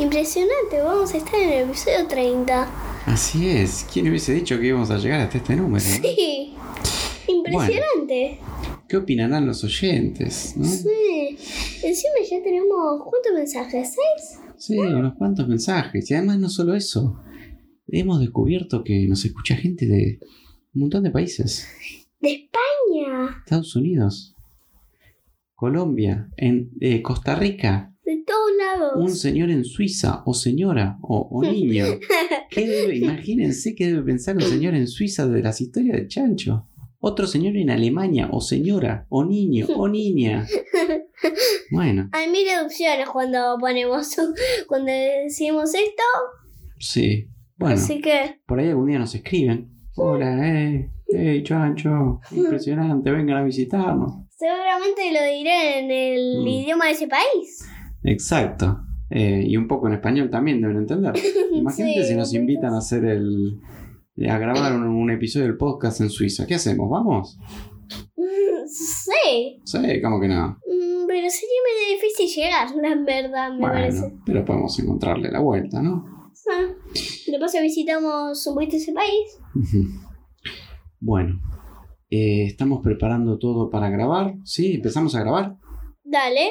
Impresionante, vamos a estar en el episodio 30. Así es. ¿Quién hubiese dicho que íbamos a llegar hasta este número? Sí. Impresionante. ¿Qué opinarán los oyentes? ¿no? Sí. Encima ya tenemos. ¿Cuántos mensajes? ¿Seis? Sí, unos cuantos mensajes. Y además no solo eso. Hemos descubierto que nos escucha gente de un montón de países. De España. Estados Unidos, Colombia, en eh, Costa Rica, De todos lados. un señor en Suiza, o señora, o, o niño. ¿Qué debe, imagínense qué debe pensar un señor en Suiza de las historias de Chancho. Otro señor en Alemania, o señora, o niño, o niña. Bueno, Hay mil opciones cuando ponemos. Cuando decimos esto. sí. Bueno, Así que. por ahí algún día nos escriben. Hola, eh, hey, Chancho, impresionante, vengan a visitarnos. Seguramente lo diré en el Mm. idioma de ese país. Exacto. Eh, y un poco en español también deben entender. Imagínate Sí, si nos invitan a hacer el. a grabar un, un episodio del podcast en Suiza. ¿Qué hacemos? ¿Vamos? Mm, Sí. Sí, ¿cómo que no? Mm, Pero sería medio difícil llegar, la verdad, me parece. Pero podemos encontrarle la vuelta, ¿no? Ah, De paso visitamos un poquito ese país. Bueno, eh, estamos preparando todo para grabar. ¿Sí? ¿Empezamos a grabar? Dale.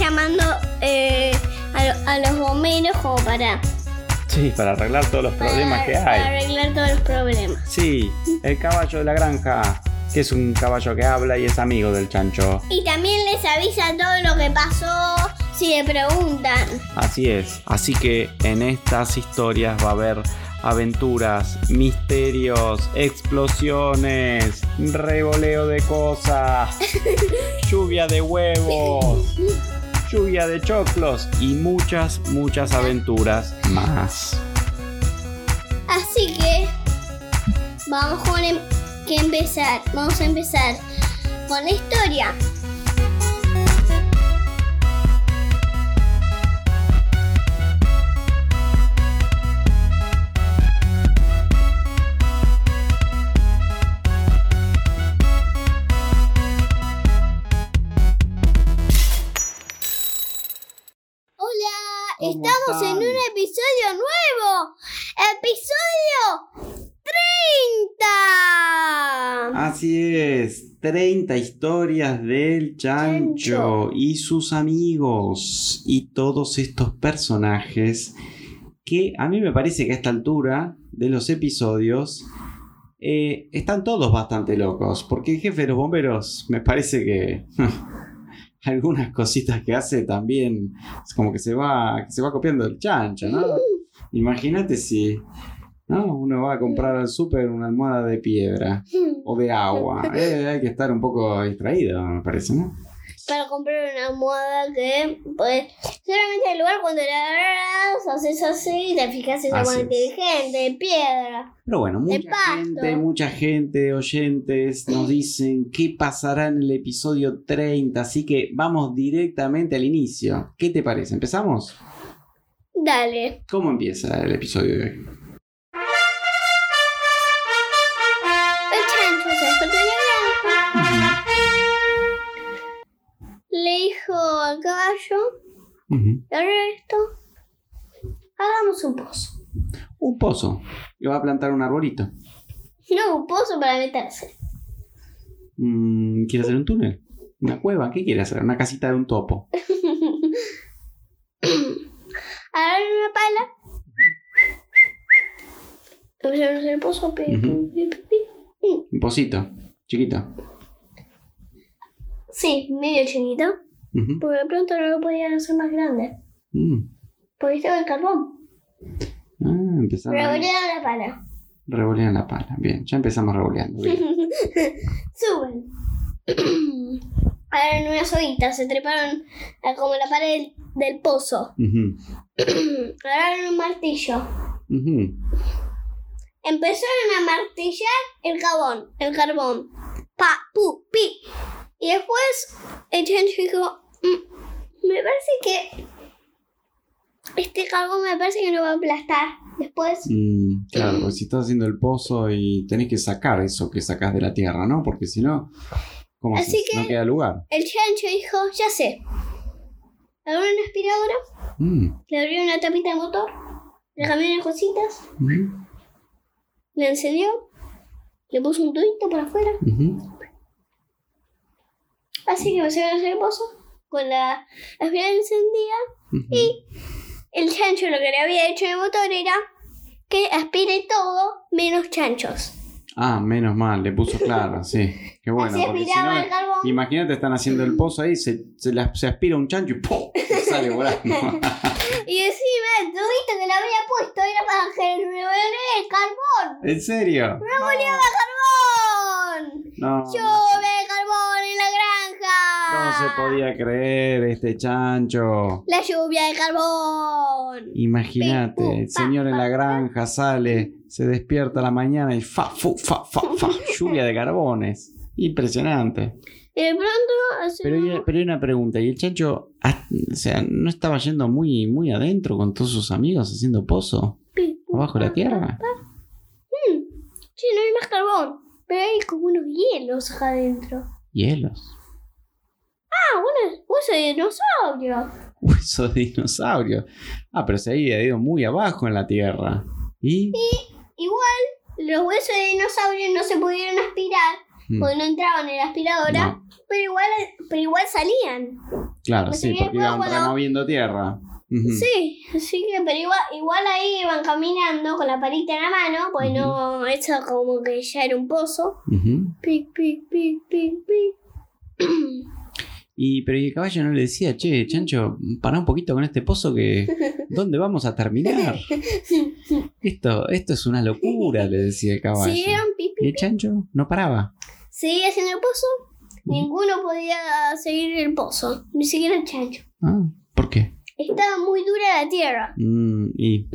Llamando eh, a, lo- a los bomberos como para, Sí, para arreglar todos los problemas para- que para hay. arreglar todos los problemas. Sí, el caballo de la granja, que es un caballo que habla y es amigo del chancho. Y también les avisa todo lo que pasó si le preguntan. Así es. Así que en estas historias va a haber aventuras, misterios, explosiones, revoleo de cosas, lluvia de huevos, lluvia de choclos y muchas, muchas aventuras más. Así que vamos con em- que empezar. Vamos a empezar con la historia. Estamos en un episodio nuevo. Episodio 30. Así es, 30 historias del chancho, Chancho. y sus amigos y todos estos personajes que a mí me parece que a esta altura de los episodios eh, están todos bastante locos, porque el jefe de los bomberos me parece que algunas cositas que hace también es como que se va, que se va copiando del chancho, ¿no? Imagínate si ¿no? uno va a comprar al súper una almohada de piedra o de agua. Eh, hay que estar un poco distraído, me parece, ¿no? Para comprar una almohada que, pues, solamente el lugar cuando la agarras, haces así y te fijas en es. inteligente, de piedra. Pero bueno, mucha gente, mucha gente, oyentes, nos dicen qué pasará en el episodio 30, así que vamos directamente al inicio. ¿Qué te parece? ¿Empezamos? Dale. ¿Cómo empieza el episodio de hoy? Al caballo, Ujú. el resto, hagamos un pozo. Un pozo. Le va a plantar un arbolito. No, un pozo para meterse. Mm, ¿Quiere hacer un túnel? ¿Una cueva? ¿Qué quiere hacer? ¿Una casita de un topo? Agarraron una pala. El pozo. Un pocito. Chiquito. Sí, medio chiquito. Porque de pronto no lo podían hacer más grande. Porque estaba el carbón. Ah, la pala. Revolean la pala. Bien, ya empezamos revoleando. Suben. Agarran una soguita, se treparon a como la pared del, del pozo. Ujú, Agarraron un martillo. Empezaron a martillar el carbón, el carbón. Pa, pu, pi. Y después el chancho dijo, "Mm, me parece que este carbón me parece que no va a aplastar. Después, Mm, claro, si estás haciendo el pozo y tenés que sacar eso que sacás de la tierra, ¿no? Porque si no, ¿cómo Así haces? que- No queda lugar. el chancho dijo, ya sé. Agarró una aspiradora, Mm, le abrió una tapita de motor, le cambió unas cositas, la encendió, le puso un tubito por afuera. Así que hacer el pozo con la aspiradora encendida. Y el chancho lo que le había hecho el motor era que aspire todo menos chanchos. Ah, menos mal, le puso claro, sí. Qué bueno, Así porque si aspiraba no, el carbón. imagínate, están haciendo el pozo ahí, se, se, la- se aspira un chancho y ¡pum! sale volando. Y encima el tubito que le había puesto era para que el carbón. ¿En serio? ¡Revolviaba carbón! No, no, ¡Lluvia no se podía creer este chancho. La lluvia de carbón. Imagínate, el pa, señor en la granja sale, se despierta a la mañana y fa, fu, fa, fa, fa, lluvia de carbones. Impresionante. De pronto Pero hay, pero hay una pregunta, ¿y el chancho, ah, o sea, no estaba yendo muy, muy adentro con todos sus amigos haciendo pozo? pu, ¿Abajo de la tierra? pa, pa. Mm, Sí, no hay más carbón. Pero hay como unos hielos acá adentro. Hielos. Ah, hueso de dinosaurio. Hueso de dinosaurio. Ah, pero se había ido muy abajo en la tierra. ¿Y? Igual, los huesos de dinosaurio no se pudieron aspirar Mm, porque no entraban en la aspiradora, no, pero igual pero igual salían. claro, sí, porque iban cuando- removiendo tierra. Ujú. Sí, así que, pero igual, igual ahí iban caminando con la palita en la mano, pues no, eso como que ya era un pozo. Ujú. Pic, pic, pic, pic, pic. Y, pero ¿y el caballo no le decía, che, chancho, para un poquito con este pozo que... ¿Dónde vamos a terminar? Esto, esto es una locura, le decía el caballo. Siguieron pic, Y el chancho no paraba. seguía haciendo el pozo. Ninguno podía seguir el pozo, ni siquiera el chancho. Ah, ¿Por qué? Estaba muy dura la tierra. Mm, y...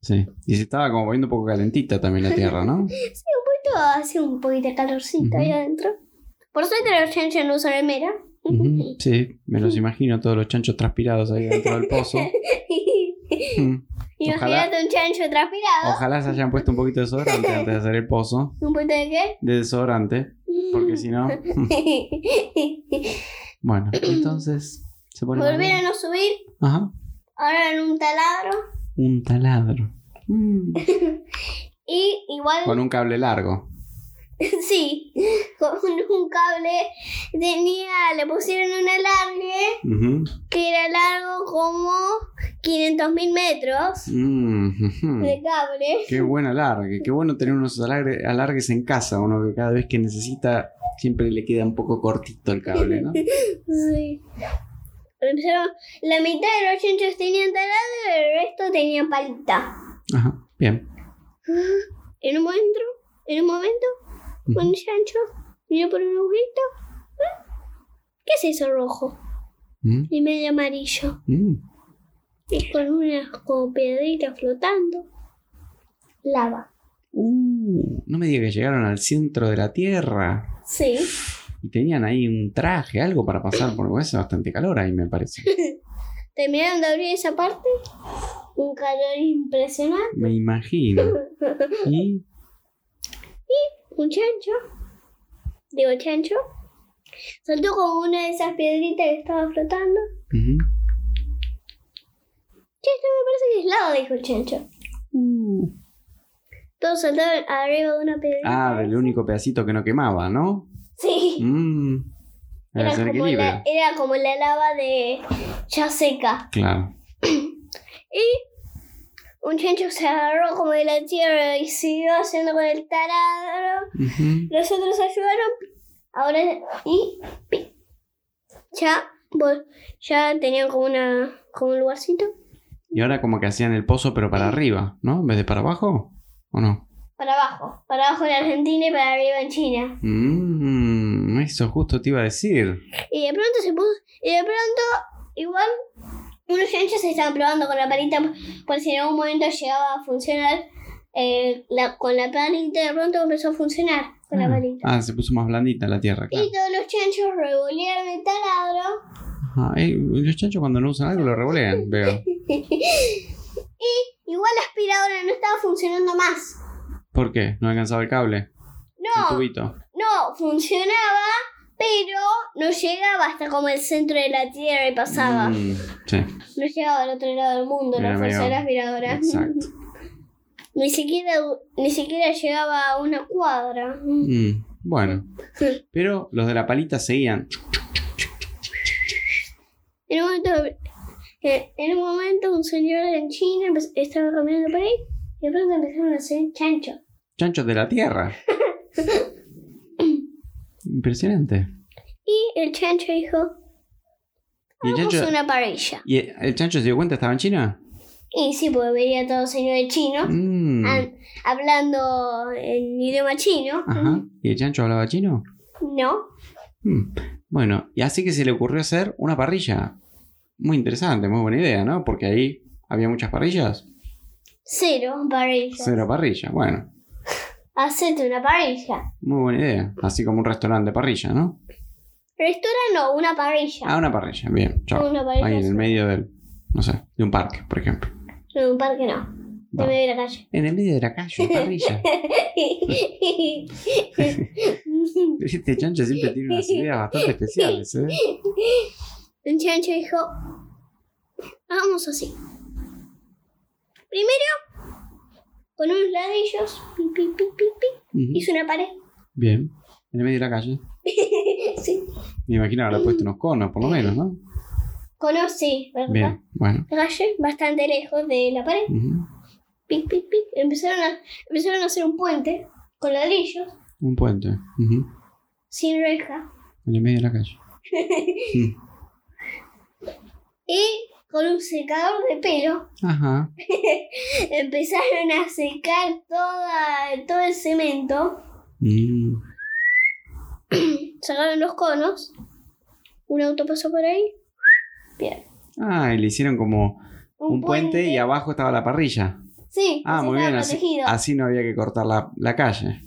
Sí. Y se estaba como poniendo un poco calentita también la tierra, ¿no? Todo hace un poquito de calorcito ahí Ujú. adentro. Por suerte los chanchos no usan remera. Sí, me los imagino todos los chanchos transpirados ahí dentro del pozo. Mm. Imagínate un chancho transpirado. Ojalá se hayan puesto un poquito de desodorante antes de hacer el pozo. ¿Un poquito de qué? De desodorante. Porque si no. Bueno, entonces. Se pone. Volvieron a subir. Ajá. Ahora en un taladro. Un taladro. Mm. Y igual. Con un cable largo. sí. Con un cable. Tenía. Le pusieron un alargue. Que era largo como 500 mil metros. Ujú. De cable. Qué buen alargue. Qué bueno tener unos alargue- alargues en casa. Uno que cada vez que necesita siempre le queda un poco cortito el cable, ¿no? Sí. Empezaron- la mitad de los chanchos tenían taladro y el resto tenían palita. Ajá. Bien. En un momento, en un momento, Ujú. un chancho miró por un agujerito. ¿Ah? ¿Qué es eso rojo? Mm, Y medio amarillo. mm. Y con unas como piedritas flotando. Lava. Uh, no me diga que llegaron al centro de la Tierra. Sí. Y tenían ahí un traje, algo para pasar, porque hace bastante calor ahí, me parece. Terminaron de abrir esa parte. Un calor impresionante. Me imagino. Y. Un chancho. Digo, chancho. Saltó como una de esas piedritas que estaba flotando. ujú. Che, esto me parece que es lava, dijo el chancho. Uh. Todos saltaron arriba de una piedrita. Ah, del único pedacito que no quemaba, ¿no? Sí. Debe Era como, la, era como la lava de ya seca. Claro. Y un chancho se agarró como de la tierra y siguió haciendo con el taladro. Ujú. Los otros ayudaron. Ahora, y ya, ya tenían como una como un lugarcito. Y ahora como que hacían el pozo, pero para arriba, ¿no? En vez de para abajo. ¿O no? para abajo. Para abajo en Argentina y para arriba en China. Mm, eso justo te iba a decir. Y de pronto se puso. Y de pronto, igual, unos chanchos se estaban probando con la palita por si en algún momento llegaba a funcionar. eh, la- con la palita de pronto empezó a funcionar con la Ah. palita. Ah, se puso más blandita la tierra, claro. Y todos los chanchos revolvieron el taladro. Ajá, eh, los chanchos cuando no usan algo lo revolean, veo. Igual la aspiradora no estaba funcionando más. ¿Por qué? ¿No alcanzaba el cable? El No, tubito. no, funcionaba, pero no llegaba hasta como el centro de la tierra y pasaba. Mm, sí, No llegaba al otro lado del mundo la Era fuerza de medio- la aspiradora. exacto. Ni siquiera, ni siquiera llegaba a una cuadra. Mm, bueno, pero los de la palita seguían. En un momento, eh, en un, momento un señor en China estaba caminando por ahí y de pronto empezaron a hacer chanchos. Chanchos de la tierra. Impresionante. Y el chancho dijo, ¿Y el chancho, una parrilla. ¿y el chancho se dio cuenta estaba en China? Y sí, porque veía todo señor de chino, Mm, an- hablando en idioma chino. Ajá. ¿Y el chancho hablaba chino? No. Mm, Bueno, y así que se le ocurrió hacer una parrilla. Muy interesante, muy buena idea, ¿no? Porque ahí había muchas parrillas. Cero parrilla. Cero parrilla. Bueno, Hacete una parrilla. muy buena idea. Así como un restaurante de parrilla, ¿no? Restaurante no, una parrilla. Ah, una parrilla. Bien, chao. Una parrilla Ahí en el medio del, no sé, de un parque, por ejemplo. No, en un parque no. De No. medio de la calle. En el medio de la calle, parrilla. Este chancho siempre tiene unas ideas bastante especiales, ¿eh? El chancho dijo, hagamos así. Primero, con unos ladrillos, pi, pi, pi, pi, pi, Ujú. hizo una pared. Bien. En el medio de la calle. sí. Me imagino habrá puesto unos conos, por lo menos, ¿no? Conocí, ¿verdad? Bien, bueno. La calle, bastante lejos de la pared. Ujú. Pic, pic, pic. Empezaron a, empezaron a hacer un puente con ladrillos, Un puente. Sin reja. En el medio de la calle. Mm. Y con un secador de pelo Ajá. empezaron a secar toda, todo el cemento. Mm. Sacaron los conos. Un auto pasó por ahí. Bien. Ah, y le hicieron como un, puente, y abajo estaba la parrilla. Sí, Ah, muy bien. Así, así no había que cortar la, la calle.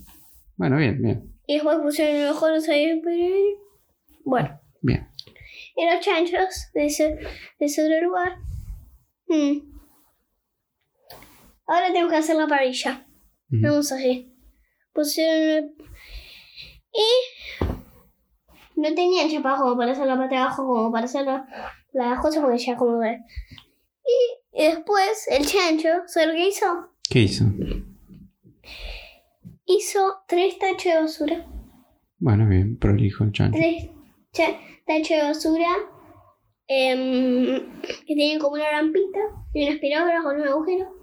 Bueno, bien, bien. Y después pusieron los conos ahí. Bueno. Bien. Y los chanchos de ese, de ese otro lugar. Hmm. Ahora tengo que hacer la parrilla. Ujú. Vamos así. Pusieron. Y. No tenían chapas como para hacer la parte de abajo, como para hacer la- las cosas, porque ya como ver. Y, y después el chancho, ¿sabes lo que hizo? ¿Qué hizo? Hizo tres tachos de basura. Bueno, bien, prolijo el chancho. Tres cha- de basura. em, que tienen como una rampita y una aspiradora con un agujero.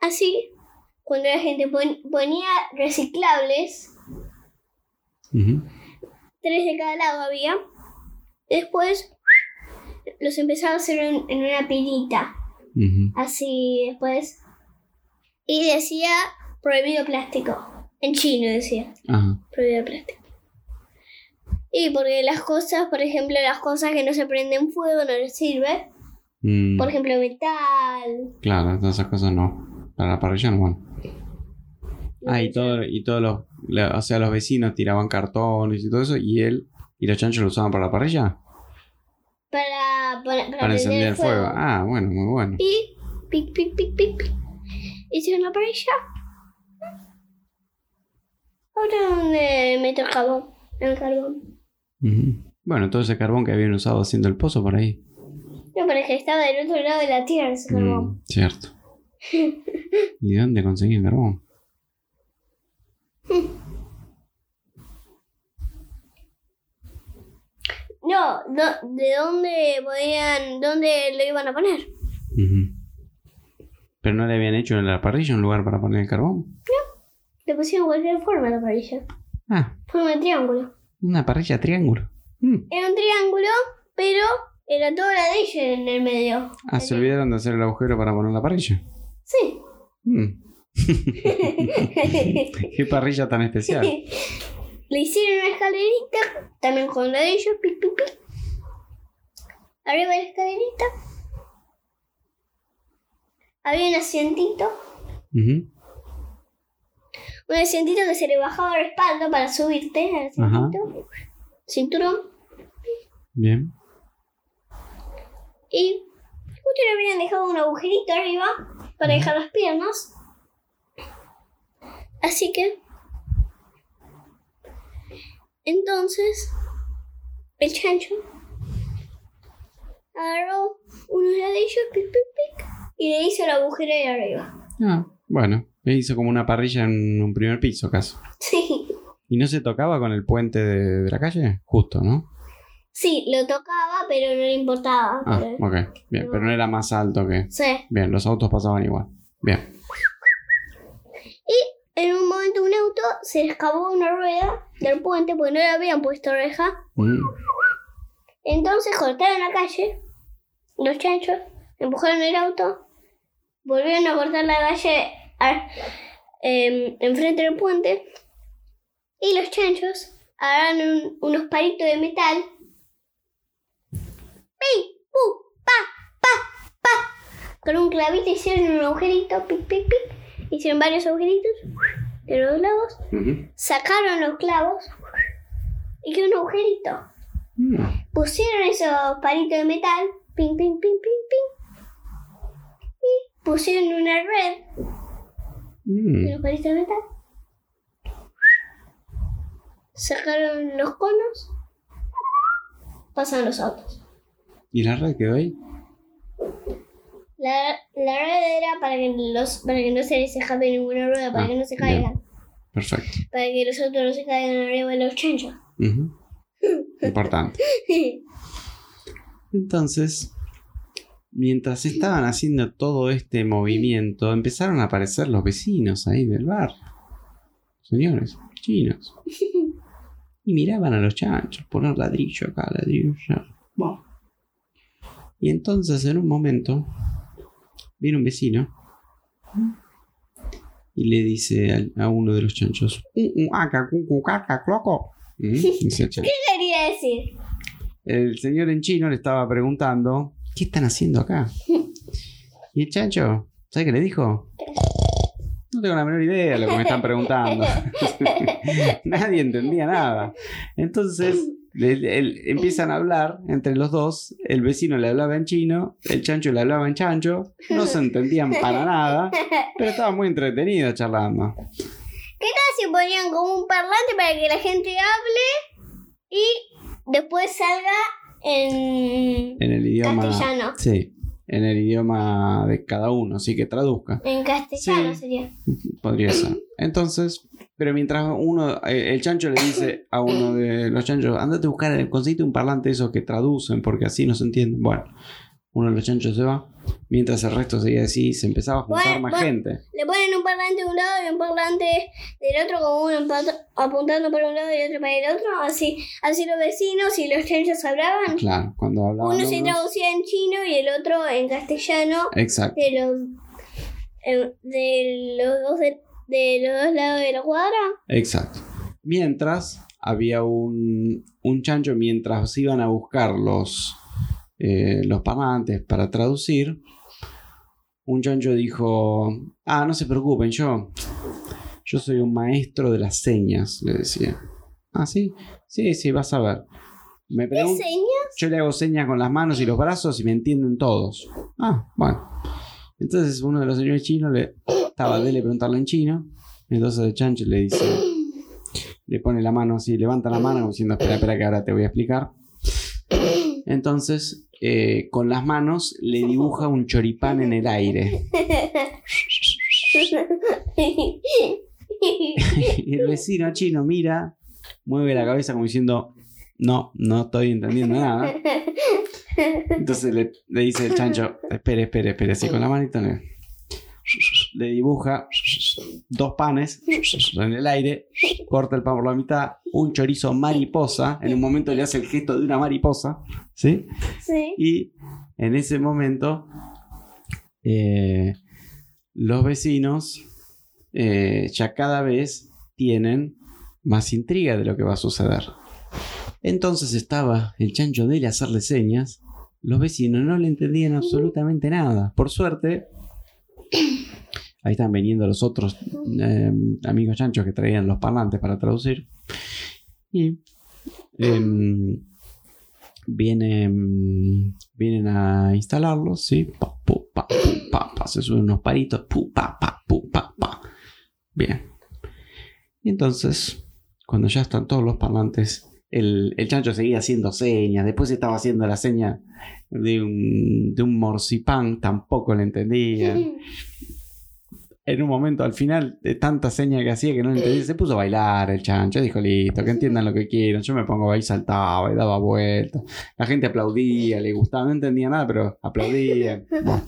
Así, cuando la gente pon- ponía reciclables, tres de cada lado había. Después los empezaba a hacer en, en una pilita. Ujú. Así después. Y decía prohibido plástico. En chino decía Ajá. prohibido plástico. Y porque las cosas, por ejemplo, las cosas que no se prenden fuego no les sirve. Mm, Por ejemplo, metal. Claro, todas esas cosas no. Para la parrilla no van. Ah, y, todo, y todos los, la- o sea, los vecinos tiraban cartones y todo eso, y él y los chanchos lo usaban para la parrilla, Para, para, para, para encender el fuego. fuego. Ah, bueno, muy bueno. Y pic, pic, pic, pic, pic. Hicieron la parrilla. Ahora donde meto el carbón. El carbón. Bueno, todo ese carbón que habían usado haciendo el pozo por ahí. No, pero es que estaba del otro lado de la tierra ese carbón. Mm, cierto. ¿Y de dónde conseguían carbón? No, ¿de dónde podían, dónde lo iban a poner? Pero no le habían hecho en la parrilla un lugar para poner el carbón. Le pusieron cualquier forma a la parrilla. Ah, Forma de triángulo. Una parrilla triángulo. Mm. Era un triángulo, pero era todo ladrillo en el medio. Ah, se olvidaron de hacer el agujero para poner la parrilla. Sí. Mm. Qué parrilla tan especial. Le hicieron una escalerita, también con ladrillos, pic, pic, pic. Arriba de la escalerita había un asientito, Ujú. Un asientito que se le bajaba el respaldo para subirte al asientito. Cinturón. Bien. Y justo le habían dejado un agujerito arriba para dejar las piernas. Así que. Entonces. El chancho. Agarró unos ladrillos, pic, pic, pic. Y le hizo el agujero de arriba. Ah, bueno. Hizo como una parrilla en un primer piso, acaso. Sí. ¿Y no se tocaba con el puente de, de la calle? Justo, ¿no? Sí, lo tocaba, pero no le importaba. Ah, Pero- ok. Bien, pero no era más alto que... Sí. Bien, los autos pasaban igual. Bien. En un momento un auto se escapó una rueda del puente porque no le habían puesto reja. Mm. Entonces cortaron la calle, los chanchos, empujaron el auto, volvieron a cortar la calle a- em, enfrente del puente y los chanchos un- unos palitos de metal. ¡Pi! ¡Pu! ¡Pa! ¡Pa! ¡Pa! Con un clavito hicieron un agujerito, pic, pic, pic. Hicieron varios agujeritos de los lados, Ujú. sacaron los clavos y quedó un agujerito Mm. pusieron esos palitos de metal, ping, ping, ping, ping, ping, y pusieron una red Mm. palitos de metal. Sacaron los conos, pasan los autos. ¿Y la red quedó ahí? La, la red era para que, los, para que no se les escape ninguna rueda, para Ah, que no se bien. caigan, Perfecto. para que los autos no se caigan arriba de los chanchos. Ujú. Importante. Entonces, mientras estaban haciendo todo este movimiento, empezaron a aparecer los vecinos ahí del bar. Señores, chinos. Y miraban a los chanchos, poner ladrillo acá, ladrillo allá. Y entonces, en un momento, viene un vecino y le dice a, uno de los chanchos. ¿Mm? ¿Qué quería decir? El señor en chino le estaba preguntando, ¿qué están haciendo acá? Y el chancho, ¿sabe qué le dijo? No tengo la menor idea de lo que me están preguntando. Nadie entendía nada. Entonces, empiezan a hablar entre los dos. El vecino le hablaba en chino, el chancho le hablaba en chancho. No se entendían para nada, pero estaban muy entretenidos charlando. si ponían como un parlante para que la gente hable y después salga en, En el idioma... Castellano. Sí, en el idioma de cada uno, así que traduzca. en castellano Sí. sería. Podría ser. Entonces, pero mientras uno, el chancho le dice a uno de los chanchos, andate a buscar, el- conseguite un parlante de esos que traducen, porque así no se entienden. Bueno, uno de los chanchos se va, mientras el resto seguía así, se empezaba a juntar Bueno, más gente. Le ponen un parlante de un lado y un parlante del otro, como uno apuntando para un lado y otro para el otro. Así, así los vecinos y los chanchos hablaban. Claro, cuando hablaban Uno se traducía en chino y el otro en castellano Exacto, de los, eh, de los dos de, de los dos lados de la cuadra. exacto. Mientras había un, un chancho, mientras iban a buscar los, eh, los parlantes para traducir, un chancho dijo, ah, no se preocupen, yo, yo soy un maestro de las señas, le decía. Ah, sí, sí, sí, vas a ver. Me ¿Qué señas? yo le hago señas con las manos y los brazos y me entienden todos. Ah, bueno. Entonces uno de los señores chinos le estaba de le preguntarle en chino. Entonces el chancho le dice, le pone la mano así, levanta la mano diciendo, espera, espera que ahora te voy a explicar. Entonces, eh, con las manos le dibuja un choripán en el aire. Y el vecino chino mira, mueve la cabeza como diciendo, no, no estoy entendiendo nada. Entonces le, dice el chancho, espere, espere, espere, así con la manita le dibuja dos panes en el aire, corta el pan por la mitad, un chorizo mariposa, en un momento le hace el gesto de una mariposa, ¿sí? sí. Y en ese momento eh, los vecinos eh, ya cada vez tienen más intriga de lo que va a suceder. Entonces estaba el chancho de él a hacerle señas. Los vecinos no le entendían absolutamente nada. Por suerte, ahí están viniendo los otros eh, amigos chanchos que traían los parlantes para traducir. Y em, vienen, vienen a instalarlos, ¿sí? Pa, pu, pa, pa, pa. Se suben unos palitos. Pu, pa, pa, pa, pa. Bien. Y entonces, cuando ya están todos los parlantes, el, el chancho seguía haciendo señas. Después estaba haciendo la seña de un, de un morcipán. Tampoco le entendía. En un momento, al final, de tanta seña que hacía que no entendía, se puso a bailar el chancho. Dijo, listo, que entiendan lo que quieran. Yo me pongo ahí, saltaba y daba vueltas. La gente aplaudía, le gustaba. No entendía nada, pero aplaudía. Bueno.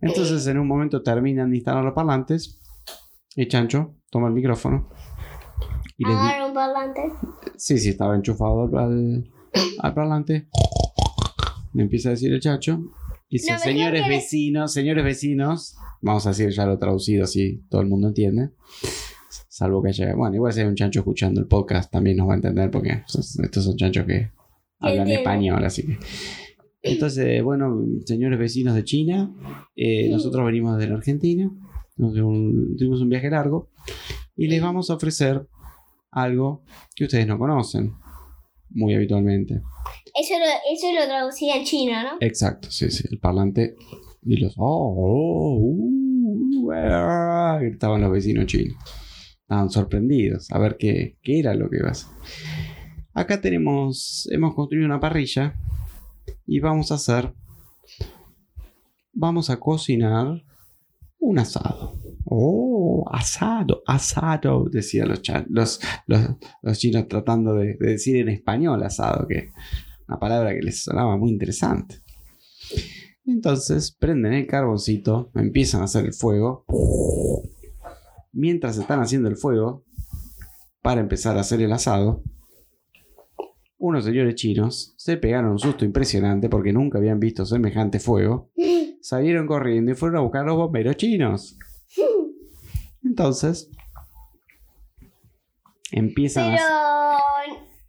Entonces, en un momento terminan de instalar los parlantes. Y Chancho toma el micrófono. Y les Agarra un parlante. Sí, sí, estaba enchufado al, al parlante. Le empieza a decir el chacho. Dice, mejor señores vecinos, señores vecinos. Vamos a decir ya lo traducido así todo el mundo entiende. Salvo que haya... Bueno, igual si hay un chancho escuchando el podcast también nos va a entender porque estos son chanchos que hablan español, así que... Entonces, bueno, señores vecinos de China, eh, nosotros venimos de la Argentina, un- tuvimos un viaje largo y les vamos a ofrecer algo que ustedes no conocen muy habitualmente. Eso lo, eso lo traducía en chino, ¿no? Exacto, sí, sí, el parlante y los oh, oh, uh, ah, gritaban los vecinos chinos. Estaban sorprendidos a ver qué, qué era lo que iba a hacer. Acá tenemos, hemos construido una parrilla y vamos a hacer, vamos a cocinar un asado. Oh, asado, asado, decían los, los, los, los chinos tratando de, de decir en español asado, que una palabra que les sonaba muy interesante. Entonces prenden el carboncito, empiezan a hacer el fuego. Mientras están haciendo el fuego, para empezar a hacer el asado, unos señores chinos se pegaron un susto impresionante porque nunca habían visto semejante fuego. Salieron corriendo y fueron a buscar a los bomberos chinos. Entonces, empiezan Pero a...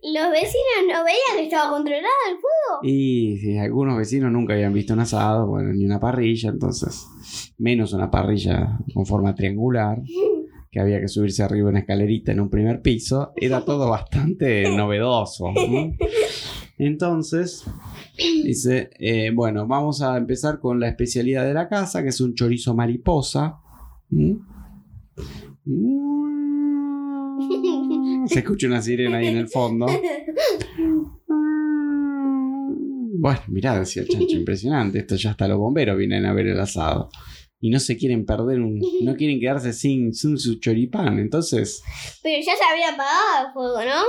los vecinos no veían que estaba controlado el fuego. Y sí, algunos vecinos nunca habían visto un asado, bueno, ni una parrilla, entonces, menos una parrilla con forma triangular, que había que subirse arriba una escalerita en un primer piso, era todo bastante novedoso. ¿no? Entonces, dice, eh, bueno, vamos a empezar con la especialidad de la casa, que es un chorizo mariposa. ¿Mm? Se escucha una sirena ahí en el fondo. Bueno, mirá, decía el chancho, impresionante. Esto ya hasta los bomberos vienen a ver el asado. Y no se quieren perder un. No quieren quedarse sin, sin su choripán. Entonces. Pero ya se había apagado el fuego, ¿no?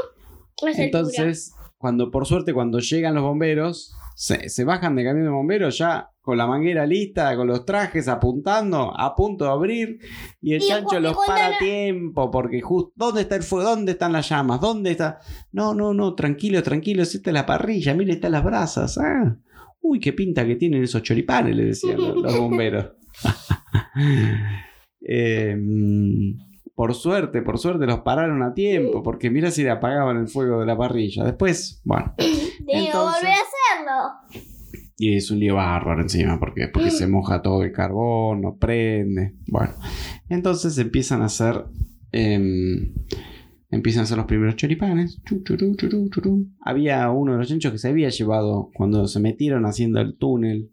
Entonces, cuando por suerte, cuando llegan los bomberos, se, se bajan de camión de bomberos ya con la manguera lista, con los trajes apuntando, a punto de abrir, y el Y chancho los para a tiempo, porque justo, ¿dónde está el fuego? ¿Dónde están las llamas? ¿Dónde está? No, no, no, tranquilo, tranquilo, esta es la parrilla, mire, están las brasas. Ah. Uy, qué pinta que tienen esos choripanes, le decían los, los bomberos. Eh, por suerte, por suerte los pararon a tiempo, porque mira si le apagaban el fuego de la parrilla. Después, bueno, Digo, volver a hacerlo. y es un lío bárbaro encima, porque, porque se moja todo el carbón, no prende. Bueno, entonces empiezan a hacer. em, empiezan a hacer los primeros choripanes. Chu, churú, churú, churú. Había uno de los chanchos que se había llevado cuando se metieron haciendo el túnel.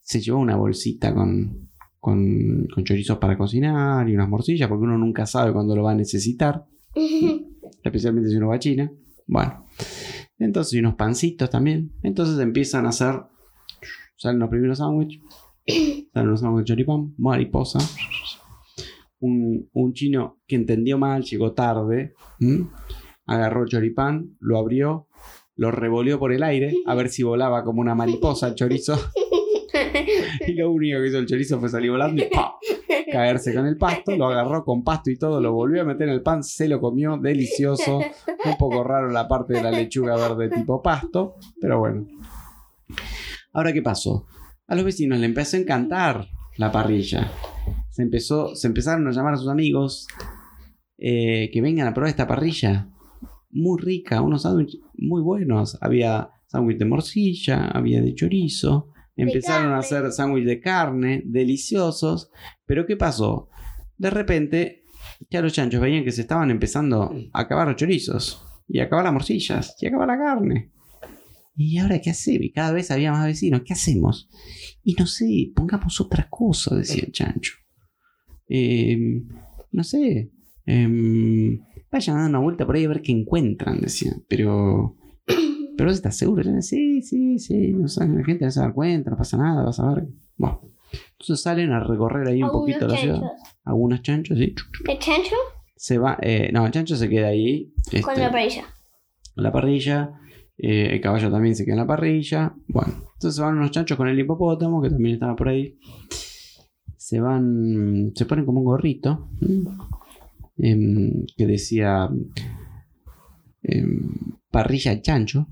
Se llevó una bolsita con, con, con chorizos para cocinar y unas morcillas, porque uno nunca sabe cuándo lo va a necesitar especialmente si uno va a China. Bueno, entonces y unos pancitos también. Entonces empiezan a hacer, salen los primeros sándwiches, salen los sándwiches de choripán, mariposa. Un, un chino que entendió mal, llegó tarde, ¿m? agarró el choripán, lo abrió, lo revoleó por el aire a ver si volaba como una mariposa el chorizo. Y lo único que hizo el chorizo fue salir volando y caerse con el pasto, lo agarró con pasto y todo, lo volvió a meter en el pan, se lo comió, delicioso, un poco raro la parte de la lechuga verde tipo pasto, pero bueno. Ahora, ¿qué pasó? A los vecinos le empezó a encantar la parrilla. se empezó, se empezaron a llamar a sus amigos eh, que vengan a probar esta parrilla. Muy rica, unos sándwiches muy buenos. Había sándwich de morcilla, había de chorizo. Empezaron a hacer sándwich de carne, deliciosos. Pero ¿qué pasó? De repente, ya los chanchos veían que se estaban empezando a acabar los chorizos. Y a acabar las morcillas. Y a acabar la carne. ¿Y ahora qué hacemos? Y cada vez había más vecinos. ¿Qué hacemos? Y no sé, pongamos otra cosa, decía el chancho. Eh, no sé. em, vayan a dar una vuelta por ahí a ver qué encuentran, decía. Pero. Pero vos estás seguro. Yo, Sí, sí, sí. No sé, la gente no se da cuenta, no pasa nada, vas a ver. Bueno. Entonces salen a recorrer ahí un Algunos poquito la ciudad. chanchos. Algunos chanchos, sí. ¿El chancho? Se va. eh, no, el chancho se queda ahí. Con este, la parrilla. en la parrilla. eh, el caballo también se queda en la parrilla. Bueno, entonces van unos chanchos con el hipopótamo, que también estaba por ahí. Se van. Se ponen como un gorrito. ¿m? em, que decía. em, parrilla chancho.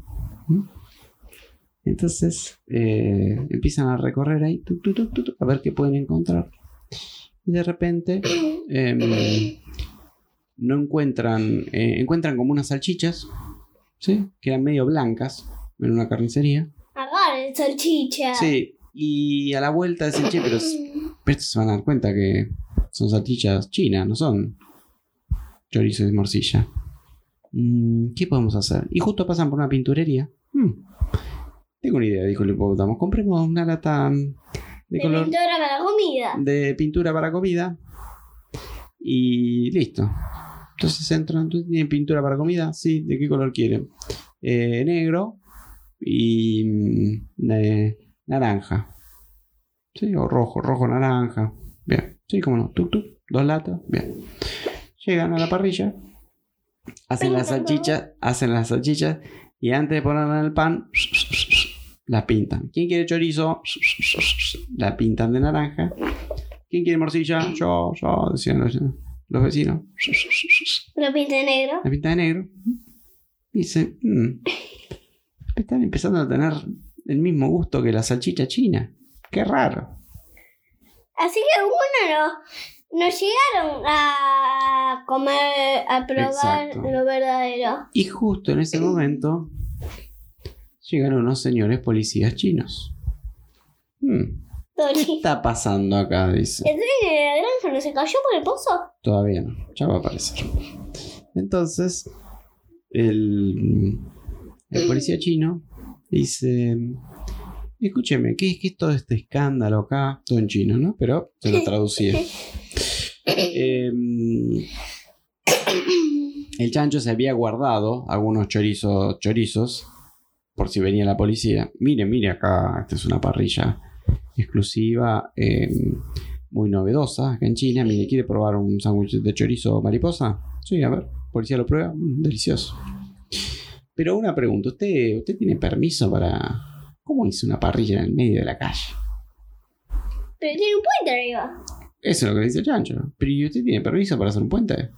Entonces eh, empiezan a recorrer ahí tuc, tuc, tuc, tuc, tuc, a ver qué pueden encontrar. Y de repente em, no encuentran, eh, encuentran como unas salchichas, ¿sí? Que eran medio blancas en una carnicería. Agarren salchicha. Sí, y a la vuelta dicen, che, pero, pero estos se van a dar cuenta que son salchichas chinas, no son chorizo y morcilla. Mm, ¿Qué podemos hacer? Y justo pasan por una pinturería. Mm, tengo una idea, dijo el hipopótamo. Compremos una lata de De color pintura para comida. de pintura para comida. Y listo. Entonces entran, ¿tú ¿tienen pintura para comida? Sí, ¿de qué color quieren? Eh, negro y mm, de naranja. Sí, o rojo, rojo, naranja. Bien, sí, cómo no. Tuk, tuk, dos latas. Bien. Llegan a la parrilla, hacen las salchichas, hacen las salchichas y antes de ponerla en el pan, la pintan. ¿Quién quiere chorizo? La pintan de naranja. ¿Quién quiere morcilla? Yo, yo, decían los, los vecinos. Lo pinté negro. La pinta de negro. Dice, "Mm, están empezando a tener el mismo gusto que la salchicha china. Qué raro. Así que uno no, no llegaron a comer, a probar Exacto. lo verdadero. Y justo en ese momento llegaron unos señores policías chinos. Hmm, ¿Qué está pasando acá? Dice. ¿El tren de la granja no se cayó por el pozo? Todavía no, ya va a aparecer. Entonces, el, el policía chino dice: Escúcheme, ¿qué, ¿qué es todo este escándalo acá? Todo en chino, ¿no? Pero se lo traducía. Em, el chancho se había guardado algunos chorizos, chorizos por si venía la policía. Mire, mire acá, esta es una parrilla exclusiva, em, muy novedosa acá en China. Mire, ¿quiere probar un sándwich de chorizo mariposa? Sí, a ver, policía lo prueba, Mm, delicioso. Pero una pregunta, ¿usted, ¿usted tiene permiso para... ¿Cómo hizo una parrilla en el medio de la calle? Pero tiene un puente arriba. Eso es lo que dice el chancho. Pero ¿y usted tiene permiso para hacer un puente?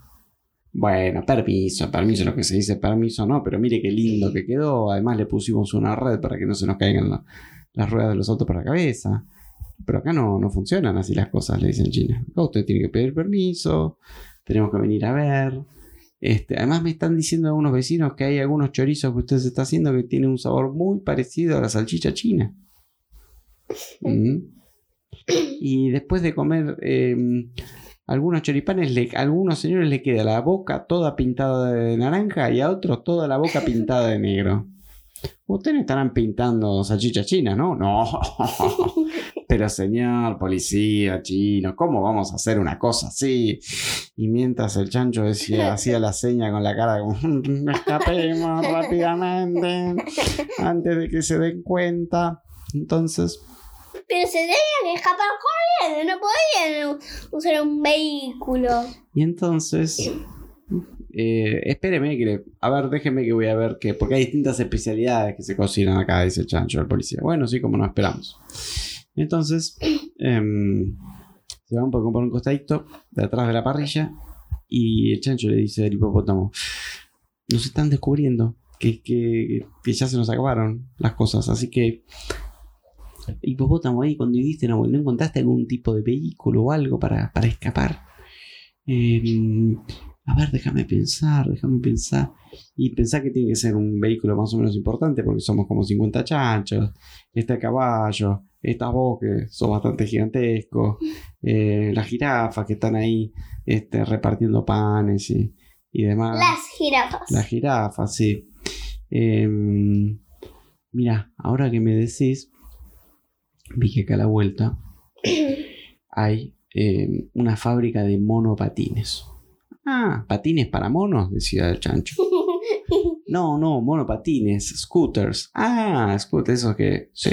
Bueno, permiso, permiso, lo que se dice permiso no, pero mire qué lindo que quedó. Además le pusimos una red para que no se nos caigan la- las ruedas de los autos por la cabeza. Pero acá no, no funcionan así las cosas, le dicen en China. Acá usted tiene que pedir permiso, tenemos que venir a ver. Este, además me están diciendo algunos vecinos que hay algunos chorizos que usted se está haciendo que tienen un sabor muy parecido a la salchicha china. Mm. Y después de comer eh, algunos choripanes, le- a algunos señores le queda la boca toda pintada de naranja y a otros toda la boca pintada de negro. Ustedes estarán pintando salchicha china, ¿no? No. Pero señor policía chino, ¿cómo vamos a hacer una cosa así? Y mientras el chancho decía, hacía la seña con la cara como, "Mm, escapemos rápidamente antes de que se den cuenta. Entonces, Pero se tenían que escapar corriendo, no podían usar un vehículo. Y entonces, eh, espéreme que le- a ver, déjeme que voy a ver que, porque hay distintas especialidades que se cocinan acá, dice el chancho el policía. Bueno, sí, como no esperamos. Entonces, em, se va un poco por un costadito de atrás de la parrilla y el chancho le dice al hipopótamo, nos están descubriendo que, que ya se nos acabaron las cosas, así que hipopótamo ahí cuando viviste ¿no, ¿no encontraste algún tipo de vehículo o algo para, para escapar? Em, a ver, déjame pensar, déjame pensar. Y pensar que tiene que ser un vehículo más o menos importante porque somos como 50 chanchos. Está el caballo, estás vos que sos bastante gigantesco. eh, las jirafas que están ahí este, repartiendo panes y, y demás. Las jirafas. Las jirafas, sí. Em, mira, ahora que me decís, vi que acá a la vuelta hay em, una fábrica de monopatines. Ah, patines para monos, decía el chancho. No, no, monopatines, scooters. Ah, scooters, esos que. Sí.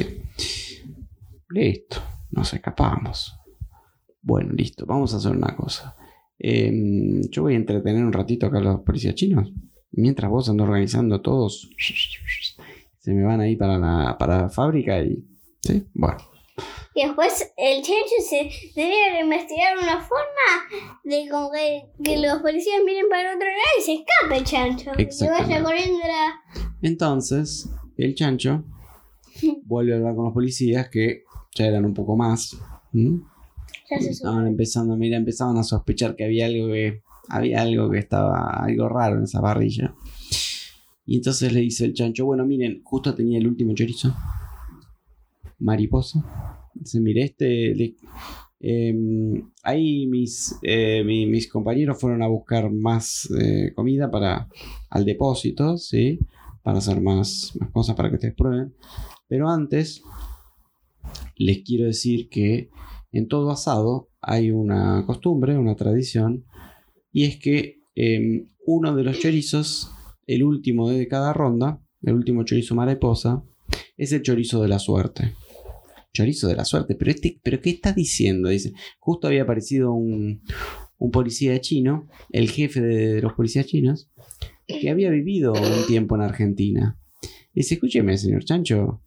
Listo, nos escapamos. Bueno, listo, vamos a hacer una cosa. Em, yo voy a entretener un ratito acá a los policías chinos. Mientras vos andas organizando todos. Se me van ahí para la, para la fábrica y. Sí, bueno. Y después el chancho se debería investigar una forma de como que, que los policías miren para otro lado y se escape el chancho. Y se vaya corriendo la... Entonces, el chancho vuelve a hablar con los policías que ya eran un poco más. ¿m? Ya se. Estaban empezando, mira, empezaban a sospechar que había algo que. Había algo que estaba. algo raro en esa parrilla. Y entonces le dice el chancho, bueno, miren, justo tenía el último chorizo. Mariposa. Dice, mire, este. em, ahí mis, eh, mi- mis compañeros fueron a buscar más eh, comida para al depósito, ¿sí? Para hacer más, más cosas para que ustedes prueben. Pero antes, les quiero decir que en todo asado hay una costumbre, una tradición, y es que em, uno de los chorizos, el último de cada ronda, el último chorizo mariposa, es el chorizo de la suerte. Chorizo de la suerte, pero, este, pero ¿qué está diciendo? Dice, justo había aparecido un, un policía chino, el jefe de, los policías chinos, que había vivido un tiempo en Argentina. Dice, escúcheme, señor Chancho,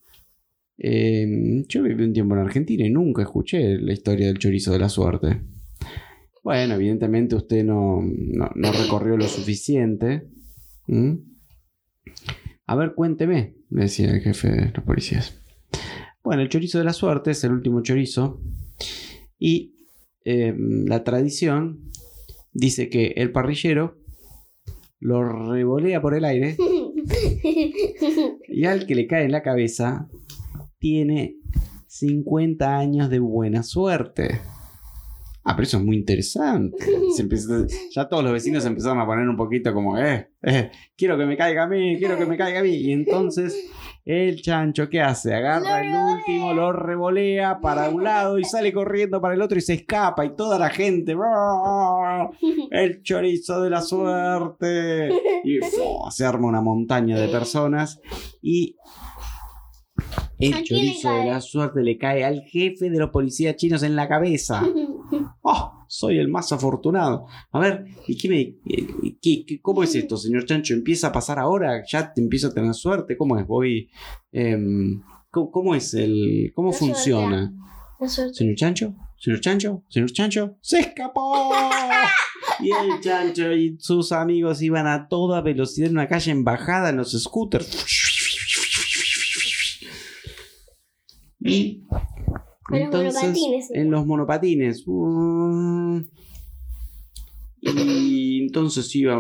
eh, yo viví un tiempo en Argentina y nunca escuché la historia del chorizo de la suerte. Bueno, evidentemente usted no, no, recorrió lo suficiente. A ver, cuénteme, decía el jefe de los policías. Bueno, el chorizo de la suerte es el último chorizo. Y eh, la tradición dice que el parrillero lo revolea por el aire y al que le cae en la cabeza tiene 50 años de buena suerte. Ah, pero eso es muy interesante. Ya todos los vecinos empezaron a poner un poquito como, eh, eh, quiero que me caiga a mí, quiero que me caiga a mí. Y entonces el chancho, ¿qué hace? Agarra el último, lo revolea para un lado y sale corriendo para el otro y se escapa. Y toda la gente, "¡Brrr! el chorizo de la suerte. Y se arma una montaña de personas. Y el ¿A quién le chorizo de la suerte le cae al jefe de los policías chinos en la cabeza. ¡Oh! Soy el más afortunado. A ver, ¿y qué me, qué- qué- ¿cómo es esto, señor Chancho? ¿Empieza a pasar ahora? ¿Ya te empiezo a tener suerte? ¿Cómo es? Voy. em, ¿cómo, cómo es el. ¿Cómo funciona? ¿Señor Chancho? ¿Señor Chancho? ¿Señor Chancho? ¡Se escapó! Y el Chancho y sus amigos iban a toda velocidad en una calle en bajada en los scooters. Y Con los monopatines. en los monopatines. Mm. Y entonces iba,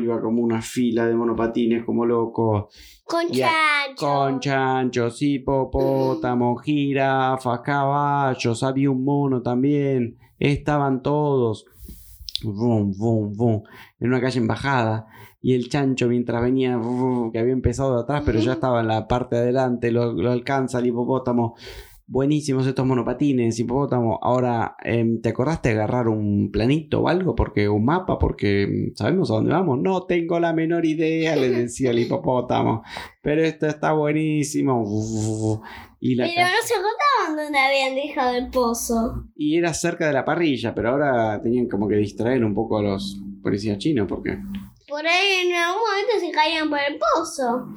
iba como una fila de monopatines como loco. Con Y a- chancho. Con chanchos, hipopótamos, jirafas, caballos, había un mono también. Estaban todos. En una calle en bajada. Y el chancho, mientras venía, que había empezado de atrás, pero ya estaba en la parte de adelante, lo, lo alcanza el hipopótamo. Buenísimos estos monopatines, hipopótamo. Ahora, em, ¿te acordaste de agarrar un planito o algo? Porque un mapa, porque em, sabemos a dónde vamos. No tengo la menor idea, le decía el hipopótamo. Pero esto está buenísimo. Y, la Pero no se contaban dónde habían dejado el pozo. y era cerca de la parrilla, pero ahora tenían como que distraer un poco a los policías chinos, porque. Por ahí en algún momento se caían por el pozo.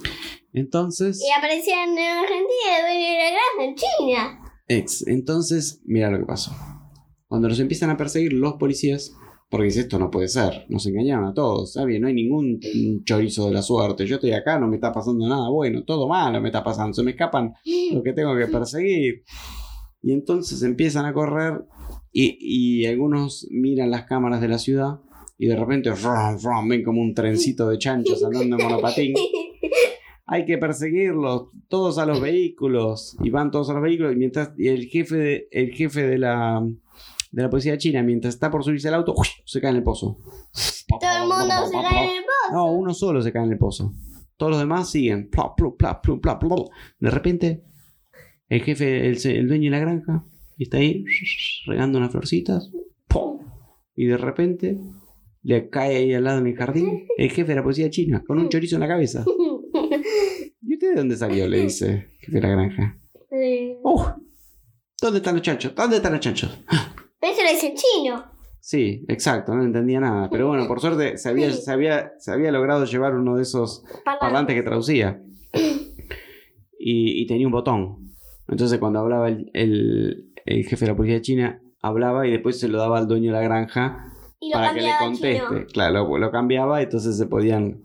Entonces. Y aparecían en Argentina y después era grande en China. Ex. Entonces, mira lo que pasó. Cuando los empiezan a perseguir los policías, Porque dice, esto no puede ser. Nos engañaron a todos. ¿sabes? No hay ningún chorizo de la suerte. Yo estoy acá, no me está pasando nada bueno. Todo malo me está pasando. Se me escapan lo que tengo que perseguir. Y entonces empiezan a correr y, y algunos miran las cámaras de la ciudad y de repente rum, rum, ven como un trencito de chanchos andando en monopatín. Hay que perseguirlos, todos a los vehículos. Y van todos a los vehículos. Y mientras y el jefe de, el jefe de la de la policía china, mientras está por subirse al auto, ¡uy! se cae en el pozo. Todo el mundo se cae en el pozo. No, uno solo se cae en el pozo. Todos los demás siguen. Plop, plop, plop. De repente, el jefe, el, el dueño de la granja, está ahí regando unas florcitas. ¡pum! Y de repente le cae ahí al lado en el jardín el jefe de la policía china con un chorizo en la cabeza. ¿Y usted de dónde salió? Le dice el jefe de la granja. Sí. ¡Uh! ¿Dónde están los chanchos? ¿Dónde están los chanchos? Pero eso lo dice en chino. Sí, exacto, no entendía nada. Pero bueno, por suerte se había, se había, se había logrado llevar uno de esos parlantes que traducía. Y, y tenía un botón. Entonces cuando hablaba el, el- el jefe de la policía china, hablaba y después se lo daba al dueño de la granja Y para que le conteste. chino. Claro, lo, lo cambiaba y entonces se podían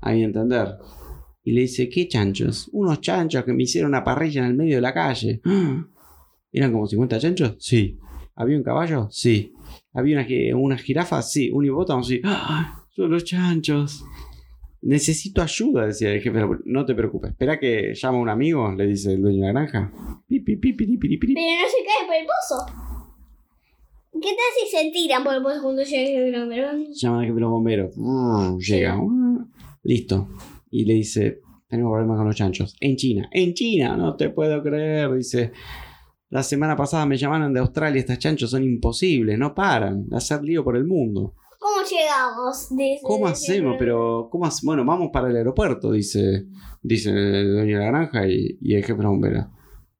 ahí entender. Y le dice, ¿qué chanchos? Unos chanchos que me hicieron una parrilla en el medio de la calle. ¿Eran como 50 chanchos? Sí. ¿Había un caballo? Sí. ¿Había una, una jirafa? Sí. ¿Un hipopótamo? Sí. ¡Ah! Son los chanchos. Necesito ayuda, decía el jefe. No te preocupes. Espera que llama a un amigo, le dice el dueño de la granja. Pi, pi, pi. Pero no se cae por el pozo. ¿Qué tal si se tiran por el pozo cuando llega el número? llama al jefe de los bomberos. Llega. Listo. Y le dice, tenemos problemas con los chanchos. En China. En China, no te puedo creer. Dice, la semana pasada me llamaron de Australia. Estas chanchos son imposibles. No paran. de Hacer lío por el mundo. ¿Cómo llegamos? Dice- ¿Cómo hacemos? Pero, ¿cómo hace- Bueno, vamos para el aeropuerto, dice, dice el dueño de la granja y, y el jefe de los bomberos.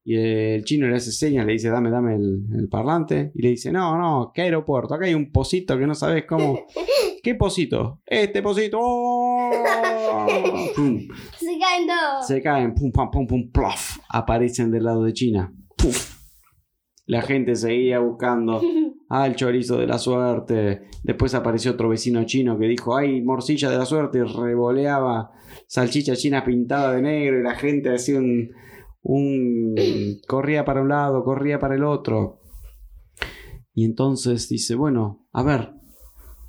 Y el chino le hace señas, le dice, dame, dame el, el parlante. Y le dice, no, no, ¿qué aeropuerto? Acá hay un pocito que no sabes cómo. ¿Qué pocito? Este pocito. ¡Oh! Pum. Se caen todos. Se caen, pum, pum, pum, pum, plof. Aparecen del lado de China. Puf. La gente seguía buscando. Ah, el chorizo de la suerte. Después apareció otro vecino chino que dijo, ay, morcilla de la suerte. Y revoleaba salchicha china pintada de negro y la gente hacía un, un... corría para un lado, corría para el otro. Y entonces dice, bueno, a ver,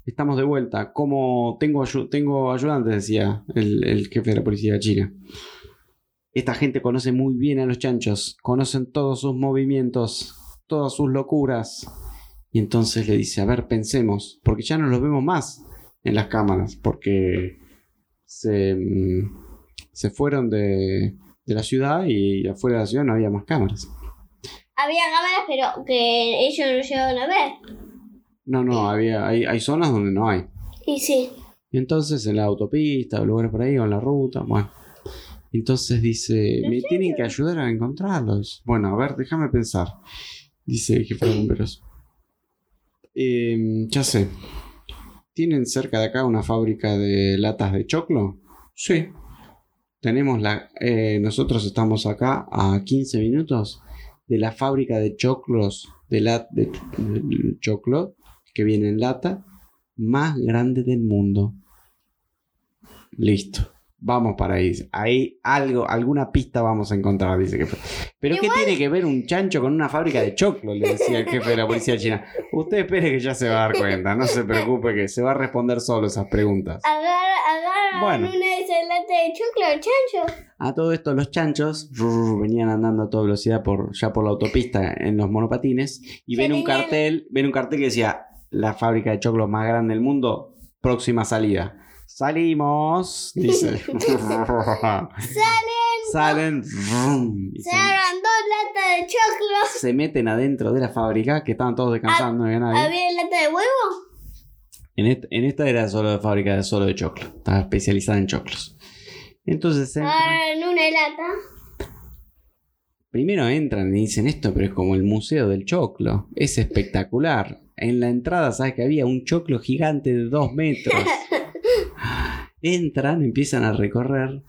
estamos de vuelta. ¿Cómo tengo, tengo ayudantes? Decía el, el jefe de la policía china. Esta gente conoce muy bien a los chanchos, conocen todos sus movimientos, todas sus locuras. Y entonces le dice, a ver, pensemos, porque ya no los vemos más en las cámaras, porque se, mm, se fueron de, de la ciudad y afuera de la ciudad no había más cámaras. Había cámaras, pero que ellos no llegaron a ver. No, no, había, hay, hay zonas donde no hay. Y sí. Y entonces en la autopista o lugares por ahí o en la ruta, bueno. Entonces dice, ¿En me tienen que ayudar a encontrarlos. Bueno, a ver, déjame pensar. Dice el jefe de bomberos. "Em, ya sé. ¿Tienen cerca de acá una fábrica de latas de choclo? Sí. Tenemos la... eh, nosotros estamos acá a 15 minutos de la fábrica de choclos, de, la, de, de choclo, que viene en lata, más grande del mundo. Listo. Vamos para ahí. Ahí algo, alguna pista vamos a encontrar, dice que. Pero ¿qué tiene que ver un chancho con una fábrica de choclo? Le decía el jefe de la policía china. Usted espere que ya se va a dar cuenta, no se preocupe que se va a responder solo esas preguntas. Agarra, agarra Bueno. una de esas latas de choclo, chancho. A todo esto los chanchos rrr, venían andando a toda velocidad por, ya por la autopista en los monopatines y ven un cartel, ven un cartel que decía la fábrica de choclos más grande del mundo, próxima salida. Salimos, dice. Salen, Salen se agarran dos latas de choclo. se meten adentro de la fábrica que estaban todos descansando, no había nadie. ¿Había lata de huevo? En, est- en esta era solo de fábrica de solo de choclo, estaba especializada en choclos. Entonces entran- Agarran una lata. Primero entran y dicen esto, pero es como el Museo del Choclo. Es espectacular. En la entrada, ¿sabes que había un choclo gigante de dos metros? Entran, empiezan a recorrer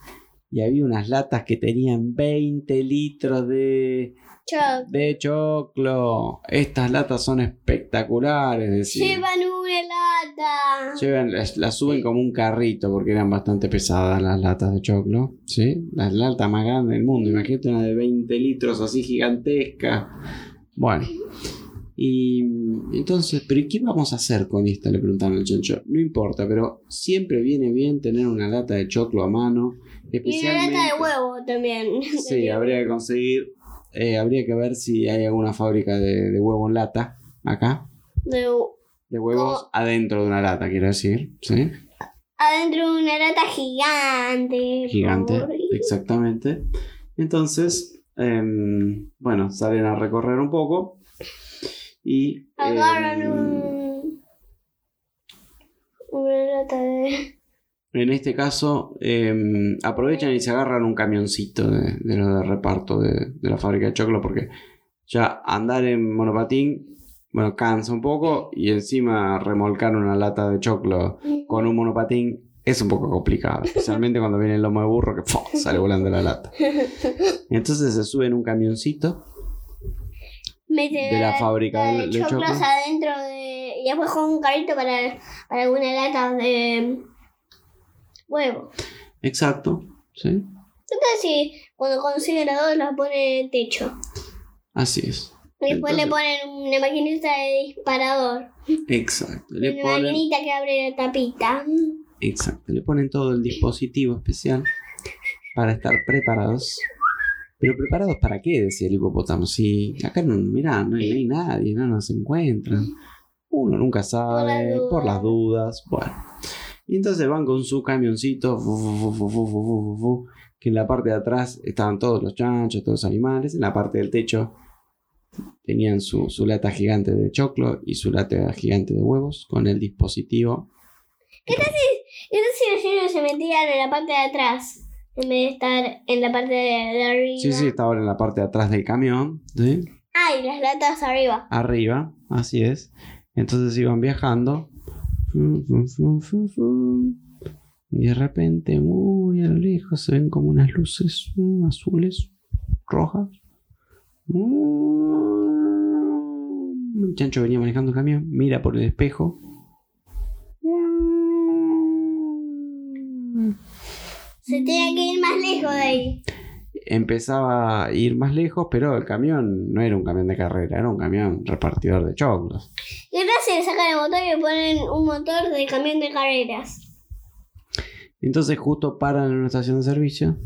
y había unas latas que tenían 20 litros de, Choc. de choclo. Estas latas son espectaculares, decía. Llevan una lata. Llevan, las, las suben como un carrito porque eran bastante pesadas las latas de choclo. ¿Sí? La lata más grande del mundo. Imagínate una de 20 litros así gigantesca. Bueno. Y entonces, ¿pero qué vamos a hacer con esta? Le preguntaron al chancho. No importa, pero siempre viene bien tener una lata de choclo a mano. Y una Especialmente. lata de huevo también. Sí, habría que conseguir. eh, habría que ver si hay alguna fábrica de, de huevo en lata acá. De- De huevos adentro de una lata, quiero decir. ¿Sí? adentro de una lata gigante. Gigante, por- exactamente. Entonces, em, bueno, salen a recorrer un poco y Agarran em, un. Una lata de. en este caso em, aprovechan y se agarran un camioncito de, de lo de reparto de, de la fábrica de choclo porque ya andar en monopatín, bueno, cansa un poco y encima remolcar una lata de choclo con un monopatín es un poco complicado, especialmente cuando viene el lomo de burro que sale volando la lata. Entonces se sube en un camioncito De la fábrica de, de choclos choclo. adentro de. Y después con un carrito para, para alguna lata de. Huevo. Exacto, ¿sí? Entonces, si cuando consiguen las dos, las ponen en el techo. Así es. Y después le ponen una maquinita de disparador. Exacto. Le una ponen, maquinita que abre la tapita. exacto. Le ponen todo el dispositivo especial para estar preparados. ¿Pero preparados para qué? decía el hipopótamo. Si acá no, mirá, no hay, nadie, no nos encuentran. Uno nunca sabe, por las dudas. Bueno. Y entonces van con su camioncito, que en la parte de atrás estaban todos los chanchos, todos los animales, en la parte del techo tenían su, su, lata gigante de choclo y su lata gigante de huevos con el dispositivo. ¿Qué tal si, los se metían en la parte de atrás? En vez de estar en la parte de, arriba. Sí, sí, estaban en la parte de atrás del camión, ¿sí? Ah, y las latas arriba. arriba, así es. Entonces iban viajando. Y de repente, muy a lo lejos, se ven como unas luces azules, rojas. El chancho venía manejando el camión, mira por el espejo. Se tiene que ir más lejos de ahí. Empezaba a ir más lejos, pero el camión no era un camión de carrera, era un camión repartidor de choclos. Y entonces le sacan el motor y le ponen un motor de camión de carreras. Entonces justo paran en una estación de servicio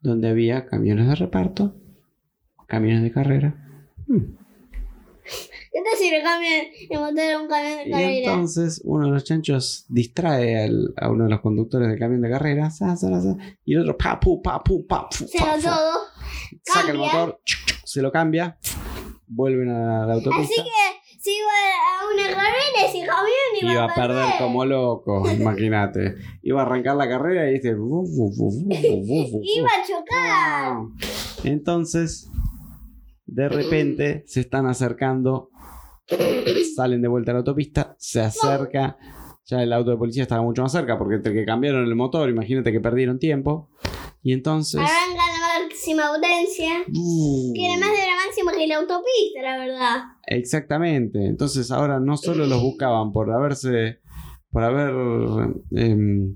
donde había camiones de reparto, camiones de carrera. Hmm. Entonces cambian un camión de Y entonces uno de los chanchos distrae al- a uno de los conductores del camión de carrera. Sa, sa, sa, y el otro pa, pu, pa, pu, pa, fu, Se lo todo. saca el motor, chuc, chuc, se lo cambia, vuelven a la Así autopista que si iba a una carrera, ese camión iba, iba a perder. como loco, imagínate. Iba a arrancar la carrera y dice... Iba a chocar. Entonces, de repente se están acercando, salen de vuelta a la autopista, se acerca, ya el auto de policía estaba mucho más cerca porque entre que cambiaron el motor, imagínate que perdieron tiempo. Y entonces... Arranca la máxima potencia. ¡uh! Que era más de la máxima que la autopista, la verdad. Exactamente. Entonces ahora no solo los buscaban por haberse. por haber. em,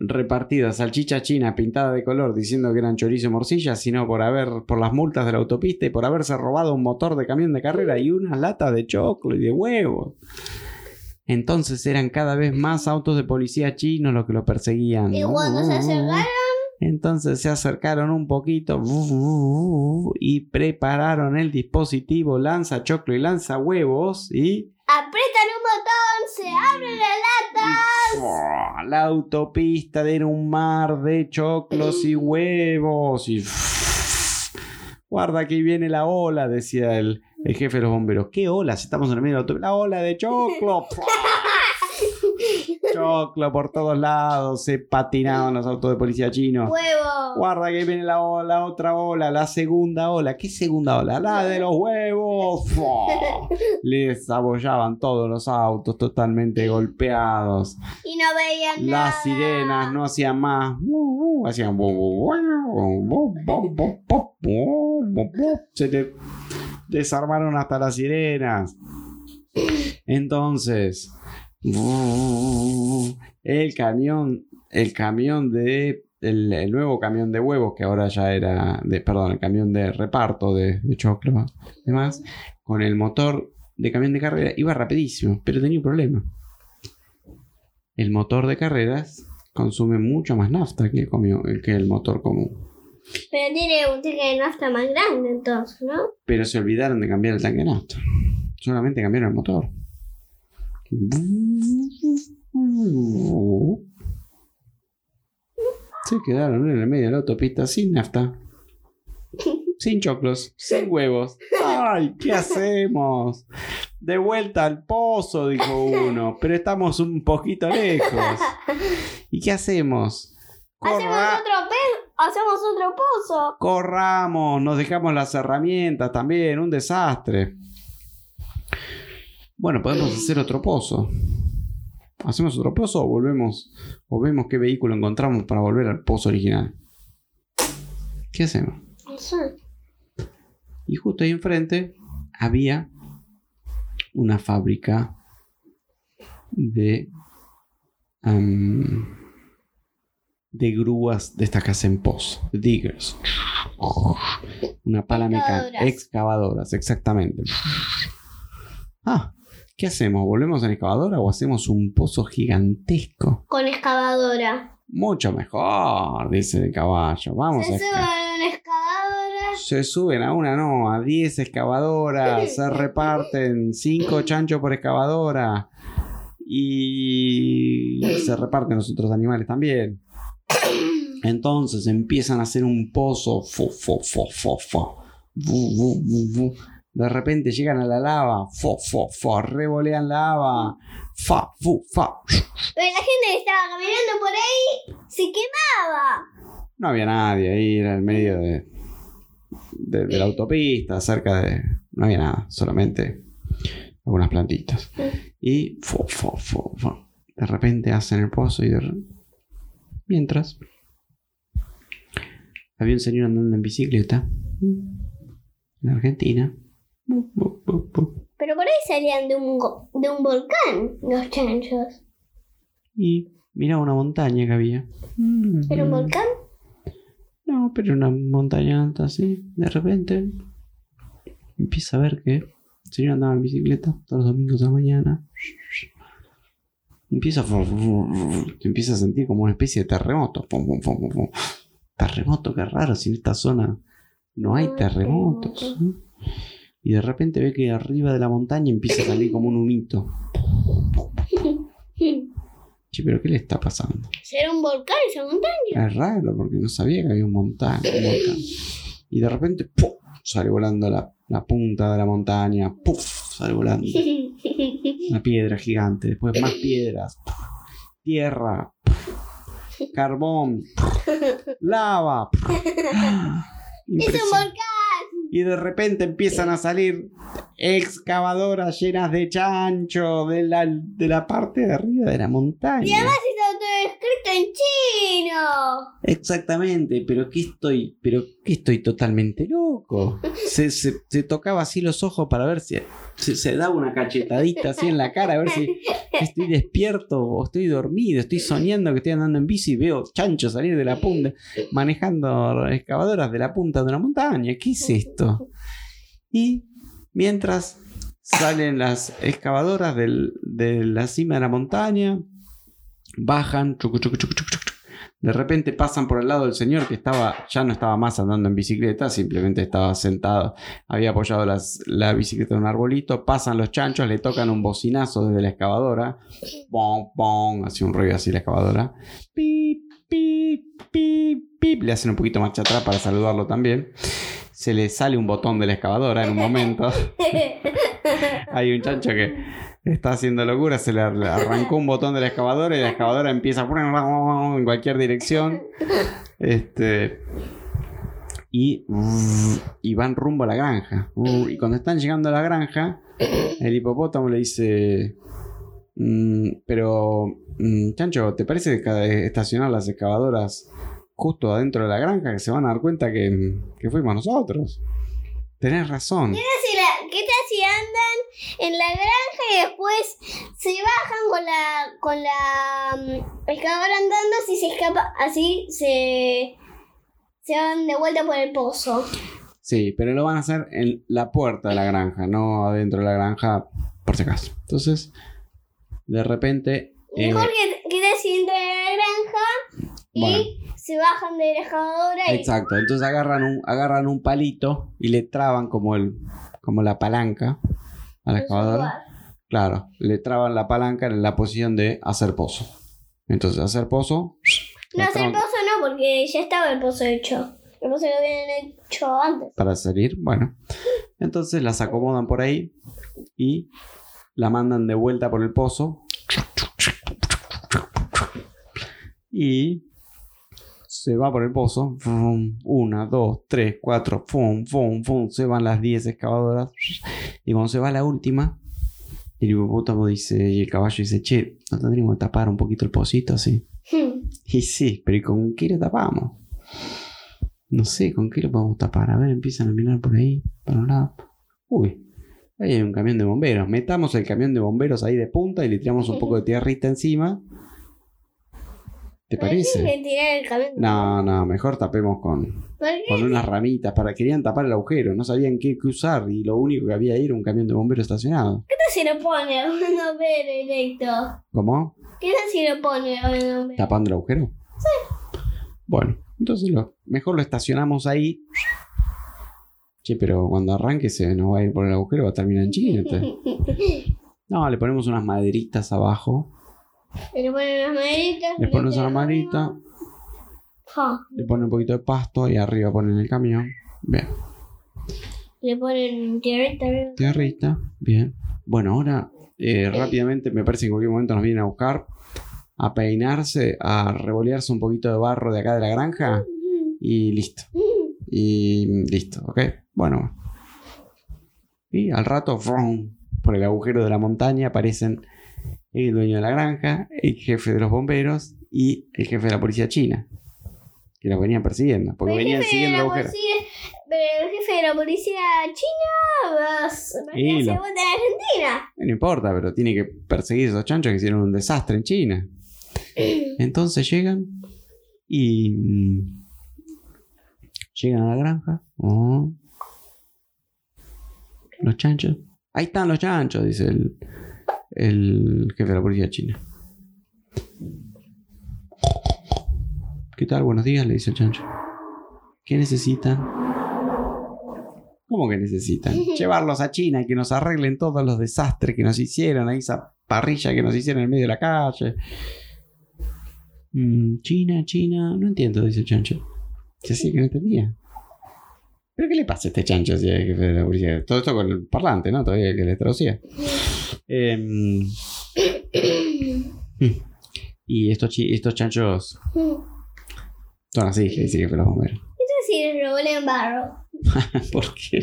repartido salchicha china pintada de color diciendo que eran chorizo y morcilla, sino por haber. por las multas de la autopista y por haberse robado un motor de camión de carrera y una lata de choclo y de huevo. Entonces eran cada vez más autos de policía chinos los que lo perseguían. Y cuando se acercaron, Entonces se acercaron un poquito y prepararon el dispositivo lanza choclo y lanza huevos y apretan un botón, se abren las latas. la autopista era un mar de choclos y huevos y guarda que viene la ola decía el, el jefe de los bomberos ¿qué ola? Si estamos en el medio de la autopista la ola de choclo. Choclo por todos lados, se patinaban los autos de policía chinos. ¡Huevos! Guarda que viene la, la, otra ola, la segunda ola. ¿Qué segunda ola? La de los huevos. ¡Oh! Les abollaban todos los autos totalmente golpeados. Y no veían nada. Las sirenas no hacían más. Uh, uh, hacían... Se desarmaron hasta las sirenas. Entonces, el camión. El camión de. El, el nuevo camión de huevos, que ahora ya era. De, perdón, el camión de reparto de, de choclo. Demás. Con el motor de camión de carrera iba rapidísimo, pero tenía un problema el motor de carreras consume mucho más nafta que el, comio- que el motor común. Pero tiene un ticket de nafta más grande entonces, ¿no? Pero se olvidaron de cambiar el tanque de nafta. Solamente cambiaron el motor. Se quedaron en el medio de la autopista sin nafta. Sin choclos, sin huevos. ¡Ay, qué hacemos! De vuelta al pozo, dijo uno. Pero estamos un poquito lejos. ¿Y qué hacemos? Hacemos otro hacemos otro pozo. Corramos, nos dejamos las herramientas también, un desastre. Bueno, podemos hacer otro pozo. ¿Hacemos otro pozo o volvemos? O vemos qué vehículo encontramos para volver al pozo original. ¿Qué hacemos? Y justo ahí enfrente había una fábrica de. am, de grúas de estas que hacen pozo, diggers. Una pala mecánica. Excavadoras, exactamente. Ah, ¿qué hacemos? ¿Volvemos a la excavadora o hacemos un pozo gigantesco? Con excavadora. Mucho mejor, dice el caballo. Vamos Se a suben a una excavadora. Se suben a una, no, a 10 excavadoras. Se reparten 5 chanchos por excavadora. Y se reparten los otros animales también. Entonces empiezan a hacer un pozo. Fo, fo, fo, fo. Bu, bu, bu, bu. De repente llegan a la lava. Fo, fo, fo. Revolean lava. Fa, fu, fa. Pero la gente que estaba caminando por ahí se quemaba. No había nadie ahí, era el medio de, de, de la autopista, cerca de... No había nada, solamente algunas plantitas. Y fo, fo, fo, fo. de repente hacen el pozo y de... Mientras, había un señor andando en bicicleta en Argentina. Pero por ahí salían de un, de un volcán los chanchos. Y miraba una montaña que había. ¿Era un volcán? No, pero una montaña alta así, de repente empieza a ver que el señor andaba en bicicleta todos los domingos a la mañana. Empieza a, empieza a sentir como una especie de terremoto. Terremoto, qué raro, si en esta zona no hay terremotos. terremotos. Y de repente ve que arriba de la montaña empieza a salir como un humito. Che, pero ¿qué le está pasando? ¿Será un volcán esa montaña? Es raro porque no sabía que había un, monta- un volcán. Y de repente ¡pum! sale volando la, la punta de la montaña. ¡Puf! Sale volando una piedra gigante. Después más piedras. ¡puf! Tierra. ¡puf! Carbón. Lava. ¡Es un volcán! Y de repente empiezan a salir excavadoras llenas de chancho de la, de la parte de arriba de la montaña. En chino. Exactamente, pero que estoy, pero que estoy totalmente loco. Se, se- se tocaba así los ojos para ver si se, se daba una cachetadita así en la cara, a ver si estoy despierto o estoy dormido, estoy soñando que estoy andando en bici y veo chancho salir de la punta, manejando excavadoras de la punta de una montaña. ¿Qué es esto? Y mientras salen las excavadoras del- de la cima de la montaña, bajan, chucu, chucu, chucu, de repente pasan por el lado del señor que estaba, ya no estaba más andando en bicicleta, simplemente estaba sentado, había apoyado la bicicleta en un arbolito, pasan los chanchos, le tocan un bocinazo desde la excavadora, pom, pom, hace un ruido así la excavadora, pip, pip, pip, pip, le hacen un poquito marcha atrás para saludarlo también. Se le sale un botón de la excavadora en un momento. Hay un chancho que está haciendo locura, se le arrancó un botón de la excavadora y la excavadora empieza en cualquier dirección. Este. Y, y van rumbo a la granja. Y cuando están llegando a la granja, el hipopótamo le dice: mm, Pero, mm, Chancho, ¿te parece estacionar las excavadoras justo adentro de la granja? Que se van a dar cuenta que, que fuimos nosotros. Tenés razón. ¿Qué tal si andan en la granja y después se bajan con la con la mm, excavadora andando así se escapa así se se van de vuelta por el pozo? Sí, pero lo van a hacer en la puerta de la granja, no adentro de la granja, por si acaso. Entonces, de repente. Mejor eh, que, que en la granja y se bajan de la excavadora. Exacto, entonces agarran un, agarran un palito y le traban como, el, como la palanca a la excavadora. Claro, le traban la palanca en la posición de hacer pozo. Entonces, hacer pozo. No, hacer pozo no, porque ya estaba el pozo hecho. El pozo lo habían hecho antes. Para salir, bueno. Entonces las acomodan por ahí y la mandan de vuelta por el pozo. Y se va por el pozo. una, dos, tres, cuatro. Fum, fum, fum, se van las diez excavadoras. Y cuando se va la última, el hipopótamo dice, y el caballo dice, che, ¿no tendríamos que tapar un poquito el pocito así? Hmm. Y sí, pero ¿y con qué lo tapamos? No sé, ¿con qué lo podemos tapar? A ver, empiezan a mirar por ahí, para un lado. Uy, ahí hay un camión de bomberos. Metamos el camión de bomberos ahí de punta y le tiramos un poco de tierrita encima ¿Te parece? No, no, mejor tapemos con, con unas ramitas. Para, querían tapar el agujero, no sabían qué, usar y lo único que había ahí era un camión de bomberos estacionado. ¿Qué tal si lo pone un bombero directo? ¿Cómo? ¿Qué tal si lo pone un bombero? ¿Tapando el agujero? Sí. Bueno, entonces lo, mejor lo estacionamos ahí. Che, pero cuando arranque se nos va a ir por el agujero, va a terminar en China. No, le ponemos unas maderitas abajo le ponen unas maderitas. Le ponen una maderita. Le ponen un poquito de pasto y arriba ponen el camión. Bien. Le ponen tierrita. Tierrita, bien. Bueno, ahora eh, rápidamente me parece que en cualquier momento nos vienen a buscar, a peinarse, a revolearse un poquito de barro de acá de la granja y listo. Y listo, ¿ok? Bueno. Y al rato, por el agujero de la montaña aparecen el dueño de la granja, el jefe de los bomberos y el jefe de la policía china. Que los venían persiguiendo, porque venían siguiendo la. Pero el jefe de la policía china va, a lo... en Argentina. No importa, pero tiene que perseguir a esos chanchos que hicieron un desastre en China. Entonces llegan y mm, llegan a la granja. Oh. Los chanchos. Ahí están los chanchos, dice el, el jefe de la policía china. ¿Qué tal? Buenos días, le dice el chancho. ¿Qué necesitan? ¿Cómo que necesitan? Llevarlos a China y que nos arreglen todos los desastres que nos hicieron, ahí esa parrilla que nos hicieron en medio de la calle. Mm, China, China, no entiendo, dice el chancho. Se hacía que no entendía. ¿Pero qué le pasa a este chancho si jefe de la policía? Todo esto con el parlante, ¿no? Todavía que le traducía. Em, y estos, estos chanchos son así, que dice que los bomberos. Eso sí, en barro. ¿Por qué?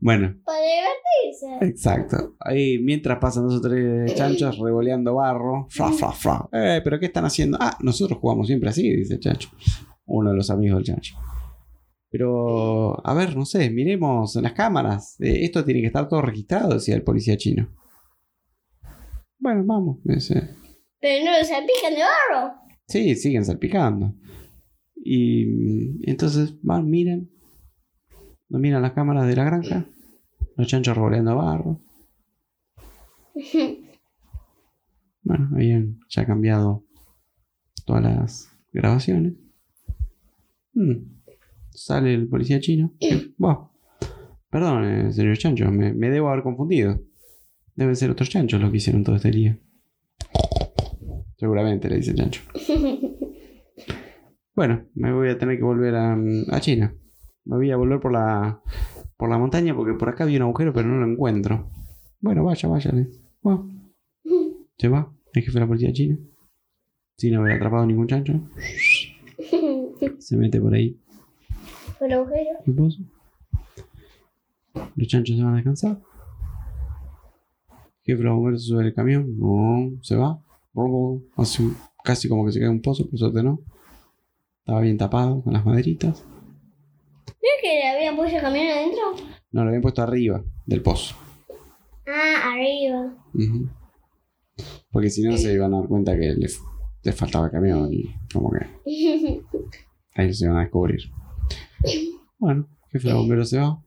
bueno. Para divertirse. Exacto. Ahí mientras pasan dos o tres chanchos revoleando barro. Fra, fra, fra. Eh, pero ¿qué están haciendo? Ah, nosotros jugamos siempre así, dice el chancho. Uno de los amigos del chancho. Pero, a ver, no sé, miremos en las cámaras. Eh, esto tiene que estar todo registrado, decía el policía chino. Bueno, vamos. Pero no lo salpican de barro. Sí, siguen salpicando. Y mm, entonces van, miren. No miran las cámaras de la granja. Los chanchos roleando barro. bueno, habían ya cambiado todas las grabaciones. Mm. Sale el policía chino. Bueno, perdón, señor Chancho, me, debo haber confundido. Deben ser otros chanchos los que hicieron todo este día. Seguramente, le dice el chancho. Bueno, me voy a tener que volver a, China. Me voy a volver por la, por la montaña porque por acá había un agujero, pero no lo encuentro. Bueno, vaya, vaya. le- Bueno, se va el jefe de la policía china. Sin haber atrapado ningún chancho. Se mete por ahí Agujero. el pozo. Los chanchos se van a descansar. El jefe los bomberos se sube al camión. No, se va. Hace un- casi como que se cae un pozo, por suerte no. Estaba bien tapado con las maderitas. ¿No es que le habían puesto el camión adentro? No, lo habían puesto arriba del pozo. Ah, arriba. Ujú. Porque si no se iban a dar cuenta que les, les faltaba camión y como que ahí se iban a descubrir. Bueno, jefe de bomberos se va.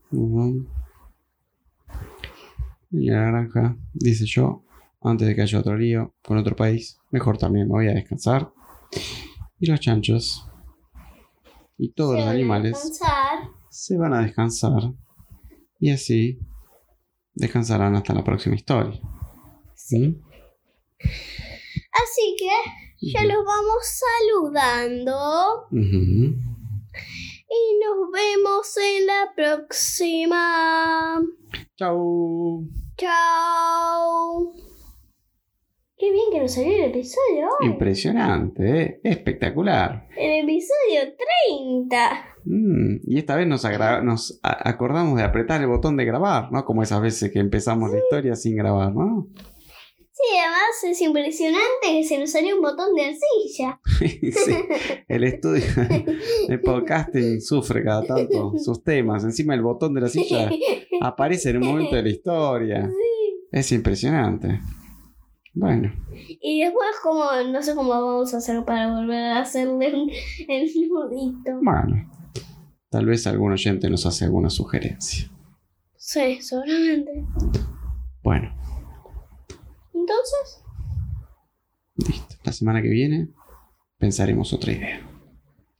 Y la granja, dice yo, antes de que haya otro lío con otro país, mejor también me voy a descansar. Y los chanchos y todos Se los animales se van a descansar. Y así descansarán hasta la próxima historia. ¿Mm? Así que ya los vamos saludando. Y nos vemos en la próxima. Chau. Chao. Qué bien que nos salió el episodio hoy. Impresionante, ¿eh? espectacular. El episodio 30. Mm, y esta vez nos, acordamos de apretar el botón de grabar, ¿no? Como esas veces que empezamos la historia sin grabar, ¿no? Sí, además es impresionante que se nos salió un botón de arcilla. Sí, el estudio de podcasting sufre cada tanto sus temas. Encima el botón de la silla aparece en un momento de la historia. Es impresionante. Bueno, Y después, como no sé cómo vamos a hacer para volver a hacerle el nudito. bueno. Tal vez algún oyente nos hace alguna sugerencia. Sí, seguramente. Bueno, Entonces, listo. La semana que viene pensaremos otra idea.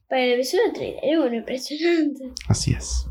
para el episodio 30 era bueno, impresionante. Así es.